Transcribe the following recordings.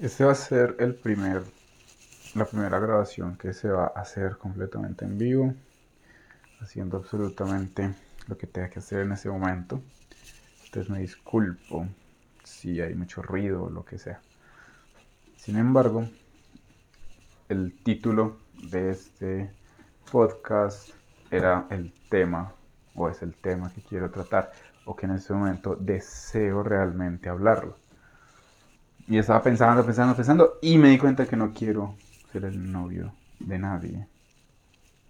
Este va a ser el primer, la primera grabación que se va a hacer completamente en vivo, haciendo absolutamente lo que tenga que hacer en ese momento. Entonces me disculpo si hay mucho ruido o lo que sea. Sin embargo, el título de este podcast era el tema, o es el tema que quiero tratar, o que en este momento deseo realmente hablarlo. Y estaba pensando, pensando, pensando, y me di cuenta que no quiero ser el novio de nadie,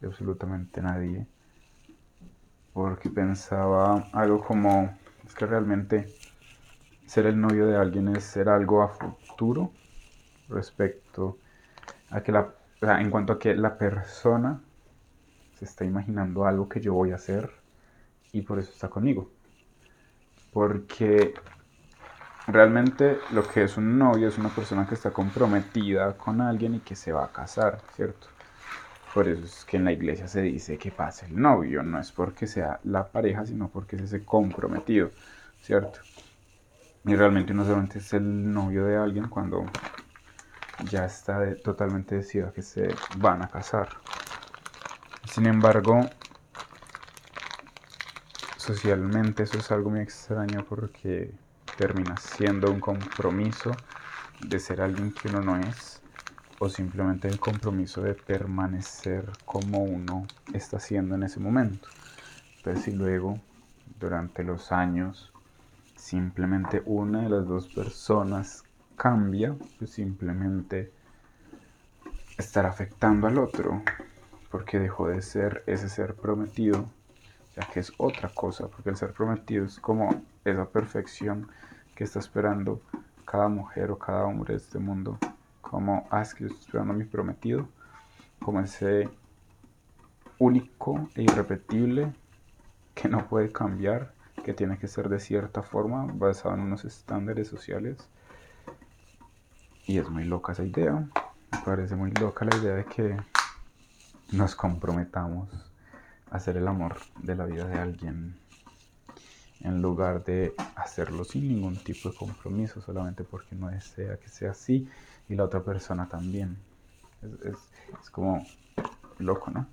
de absolutamente nadie, porque pensaba algo como, es que realmente ser el novio de alguien es ser algo a futuro respecto a que la, en cuanto a que la persona se está imaginando algo que yo voy a hacer y por eso está conmigo. Porque realmente lo que es un novio es una persona que está comprometida con alguien y que se va a casar, ¿cierto? Por eso es que en la iglesia se dice que pase el novio, no es porque sea la pareja, sino porque es ese comprometido, ¿cierto? Y realmente uno solamente es el novio de alguien cuando ya está totalmente decidido que se van a casar. Sin embargo, socialmente eso es algo muy extraño porque termina siendo un compromiso de ser alguien que uno no es o simplemente el compromiso de permanecer como uno está haciendo en ese momento. Pero si luego, durante los años, simplemente una de las dos personas cambia, pues simplemente estará afectando al otro, porque dejó de ser ese ser prometido, ya que es otra cosa, porque el ser prometido es como esa perfección que está esperando cada mujer o cada hombre de este mundo, como, ah, es que yo estoy esperando a mi prometido, como ese único e irrepetible que no puede cambiar, que tiene que ser de cierta forma, basado en unos estándares sociales y es muy loca esa idea. Me parece muy loca la idea de que nos comprometamos hacer el amor de la vida de alguien en lugar de hacerlo sin ningún tipo de compromiso, solamente porque no desea que sea así y la otra persona también. Es, es como loco, ¿no?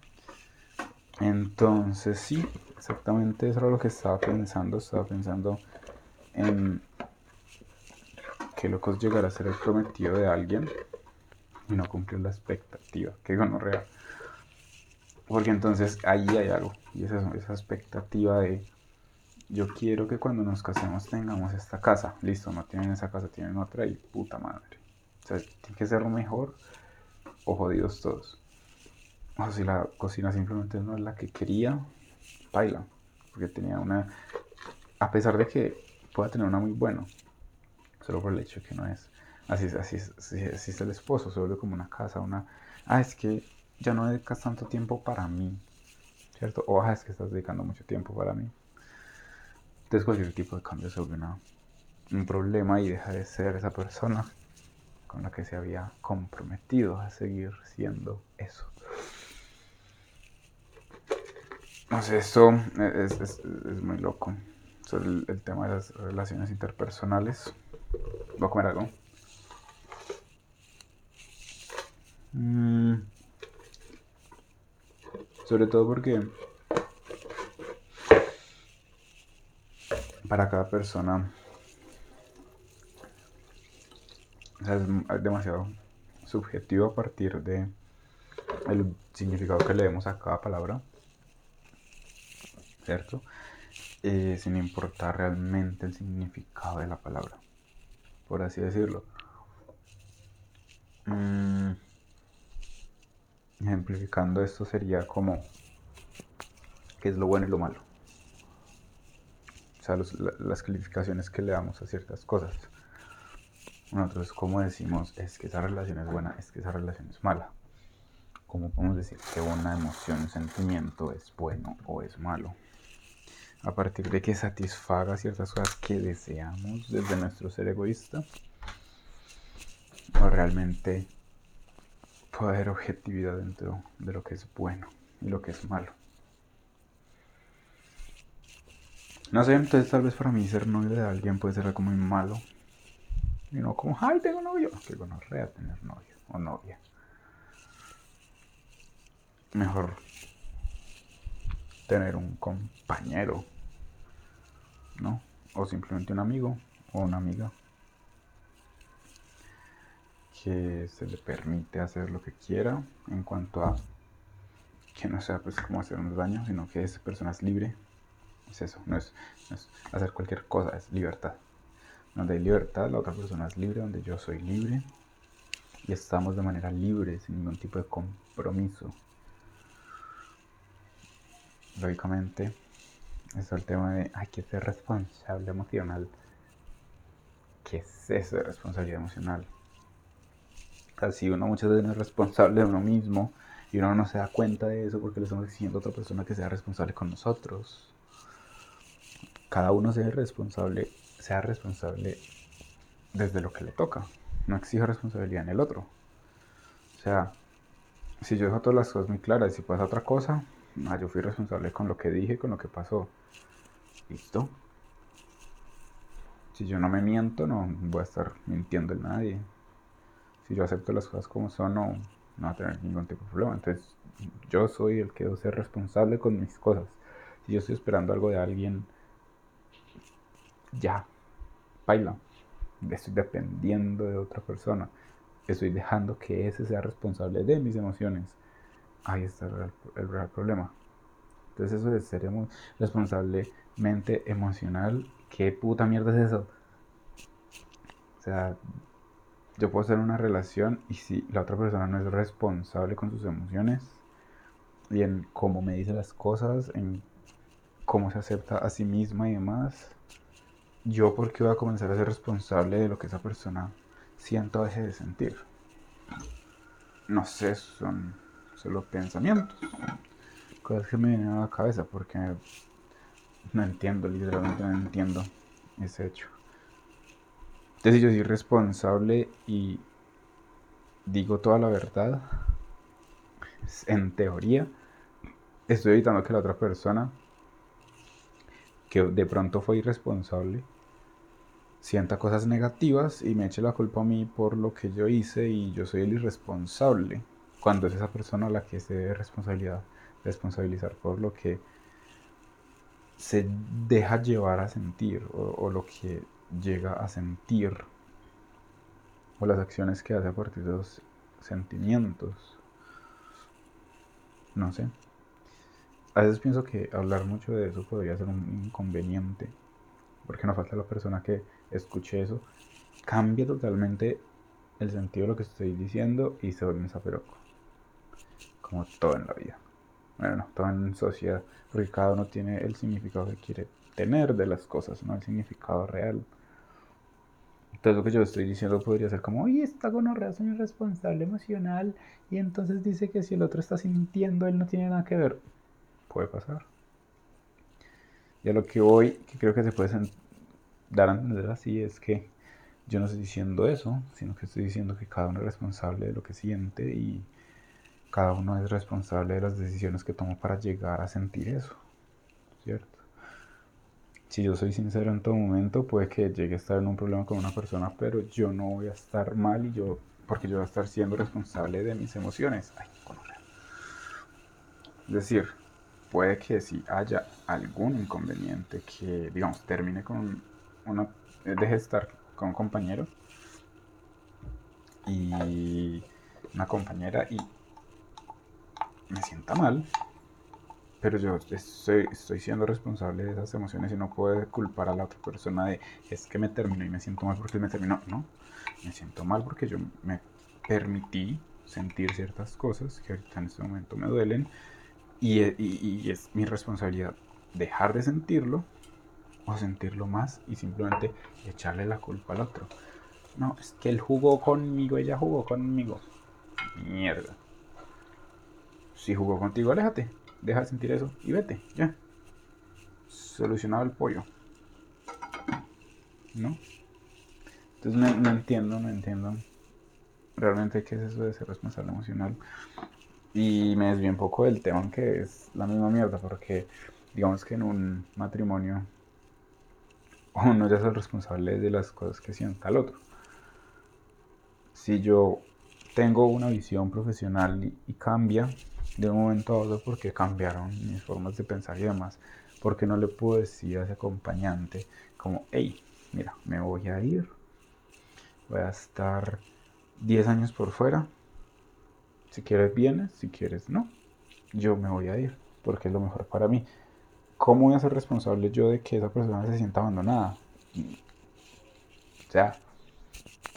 Entonces sí, exactamente eso era lo que estaba pensando. Estaba pensando en que locos llegar a ser el prometido de alguien y no cumplir la expectativa, que no real. Porque entonces ahí hay algo, y esa, esa expectativa de yo quiero que cuando nos casemos tengamos esta casa. Listo, no tienen esa casa, tienen otra y puta madre. O sea, tiene que ser lo mejor o jodidos todos. O si la cocina simplemente no es la que quería, baila. Porque tenía una. A pesar de que pueda tener una muy buena, solo por el hecho que no es. Así, así, así, así es el esposo, se vuelve como una casa, una... Ah, es que ya no dedicas tanto tiempo para mí, ¿cierto? O es que estás dedicando mucho tiempo para mí. Entonces cualquier tipo de cambio se vuelve un problema y deja de ser esa persona con la que se había comprometido a seguir siendo eso. No sé, esto es, es, muy loco. Sobre el, tema de las relaciones interpersonales. Voy a comer algo. Mm. Sobre todo porque para cada persona es demasiado subjetivo a partir de el significado que le demos a cada palabra, ¿cierto? Sin importar realmente el significado de la palabra por así decirlo. Mm, ejemplificando esto sería como qué es lo bueno y lo malo. O sea, las calificaciones que le damos a ciertas cosas. Nosotros, como decimos, es que esa relación es buena, es que esa relación es mala. ¿Cómo podemos decir que una emoción, un sentimiento es bueno o es malo? a partir de que satisfaga ciertas cosas que deseamos desde nuestro ser egoísta o realmente puede haber objetividad dentro de lo que es bueno y lo que es malo. No sé, entonces tal vez para mí ser novio de alguien puede ser algo muy malo Y no como, ay, tengo novio. Que gonorrea tener novio o novia. Mejor tener un compañero, ¿no? O simplemente un amigo o una amiga que se le permite hacer lo que quiera en cuanto a que no sea pues como hacernos daño, sino que esa persona es libre. Es eso, no es, hacer cualquier cosa, es libertad. Donde hay libertad, la otra persona es libre, donde yo soy libre y estamos de manera libre, sin ningún tipo de compromiso. Lógicamente, está el tema de hay que ser responsable emocional. ¿Qué es eso de responsabilidad emocional? Así uno muchas veces no es responsable de uno mismo y uno no se da cuenta de eso porque le estamos exigiendo a otra persona que sea responsable con nosotros. Cada uno sea responsable, sea responsable desde lo que le toca. No exige responsabilidad en el otro. O sea, si yo dejo todas las cosas muy claras y si pasa otra cosa, ah, yo fui responsable con lo que dije, con lo que pasó. Listo. Si yo no me miento, no voy a estar mintiendo en nadie si yo acepto las cosas como son, no, no va a tener ningún tipo de problema. Entonces, yo soy el que debo ser responsable con mis cosas. Si yo estoy esperando algo de alguien, ya, baila. Estoy dependiendo de otra persona. Estoy dejando que ese sea responsable de mis emociones. Ahí está el, real problema. Entonces eso de ser responsablemente emocional, ¿qué puta mierda es eso? O sea, yo puedo ser una relación y si la otra persona no es responsable con sus emociones y en cómo me dice las cosas, en cómo se acepta a sí misma y demás, yo porque voy a comenzar a ser responsable de lo que esa persona sienta o deje de sentir. No sé, son solo pensamientos, cosas que me vienen a la cabeza porque no entiendo, literalmente no entiendo ese hecho. Entonces, yo soy responsable y digo toda la verdad, en teoría, estoy evitando que la otra persona, que de pronto fue irresponsable, sienta cosas negativas y me eche la culpa a mí por lo que yo hice y yo soy el irresponsable, cuando es esa persona la que se debe responsabilidad, responsabilizar por lo que se deja llevar a sentir o lo que llega a sentir o las acciones que hace a partir de los sentimientos. No sé. A veces pienso que hablar mucho de eso podría ser un inconveniente, porque no falta la persona que escuche eso, cambia totalmente el sentido de lo que estoy diciendo y se vuelve un zaperoco. Como todo en la vida. Bueno, no, todo en sociedad, porque cada uno tiene el significado que quiere tener de las cosas, no el significado real. Entonces lo que yo estoy diciendo podría ser como, oye, esta gonorrea es un irresponsable emocional y entonces dice que si el otro está sintiendo, él no tiene nada que ver. Puede pasar. Y a lo que voy, que creo que se puede dar a entender así, es que yo no estoy diciendo eso, sino que estoy diciendo que cada uno es responsable de lo que siente y cada uno es responsable de las decisiones que toma para llegar a sentir eso. ¿Cierto? Si yo soy sincero en todo momento, puede que llegue a estar en un problema con una persona, pero yo no voy a estar mal y yo, porque yo voy a estar siendo responsable de mis emociones. Ay, es decir, puede que si haya algún inconveniente que, digamos, termine con una, deje de estar con un compañero y una compañera y me sienta mal, pero yo estoy, estoy siendo responsable de esas emociones y no puedo culpar a la otra persona de es que me terminó y me siento mal porque me terminó. No, me siento mal porque yo me permití sentir ciertas cosas que ahorita en este momento me duelen y, y, es mi responsabilidad dejar de sentirlo o sentirlo más y simplemente echarle la culpa al otro. No, es que él jugó conmigo, ella jugó conmigo. Mierda. Si jugó contigo, aléjate deja de sentir eso y vete, ya. Solucionado el pollo. ¿No? Entonces no, entiendo, no entiendo realmente qué es eso de ser responsable emocional. Y me desvío un poco del tema, que es la misma mierda, porque digamos que en un matrimonio uno ya es el responsable de las cosas que sienta el otro. si yo tengo una visión profesional y, cambia de un momento a otro porque cambiaron mis formas de pensar y demás, porque no le puedo decir a ese acompañante como, hey, mira, me voy a ir, voy a estar 10 años por fuera, si quieres vienes, si quieres no, yo me voy a ir, porque es lo mejor para mí. ¿Cómo voy a ser responsable yo de que esa persona se sienta abandonada? O sea,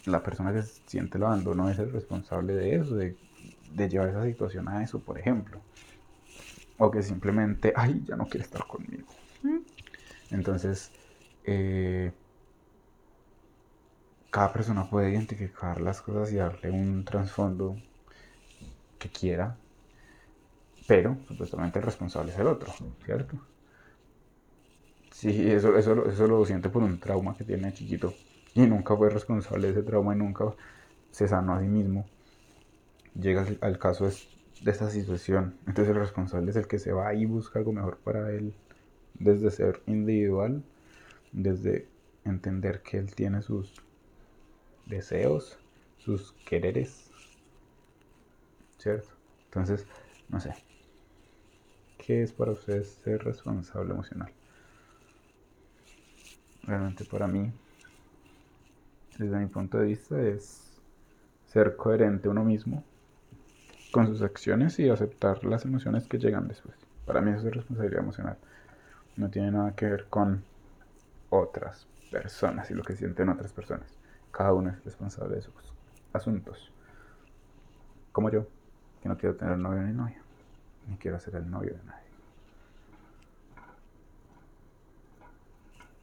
la persona que siente el abandono es el responsable de eso, de, llevar esa situación a eso, por ejemplo. O que simplemente, ay, ya no quiere estar conmigo. Entonces, eh, cada persona puede identificar las cosas y darle un trasfondo que quiera, pero supuestamente el responsable es el otro, ¿cierto? Sí, eso, eso, eso lo siente por un trauma que tiene chiquito y nunca fue responsable de ese trauma y nunca se sanó a sí mismo, llega al caso de esta situación. Entonces el responsable es el que se va y busca algo mejor para él, desde ser individual, desde entender que él tiene sus deseos, sus quereres, ¿cierto? Entonces, no sé, ¿qué es para ustedes ser responsable emocional? Realmente para mí desde mi punto de vista, es ser coherente uno mismo con sus acciones y aceptar las emociones que llegan después. Para mí eso es responsabilidad emocional. No tiene nada que ver con otras personas y lo que sienten otras personas. Cada uno es responsable de sus asuntos. Como yo, que no quiero tener novio ni novia, ni quiero ser el novio de nadie.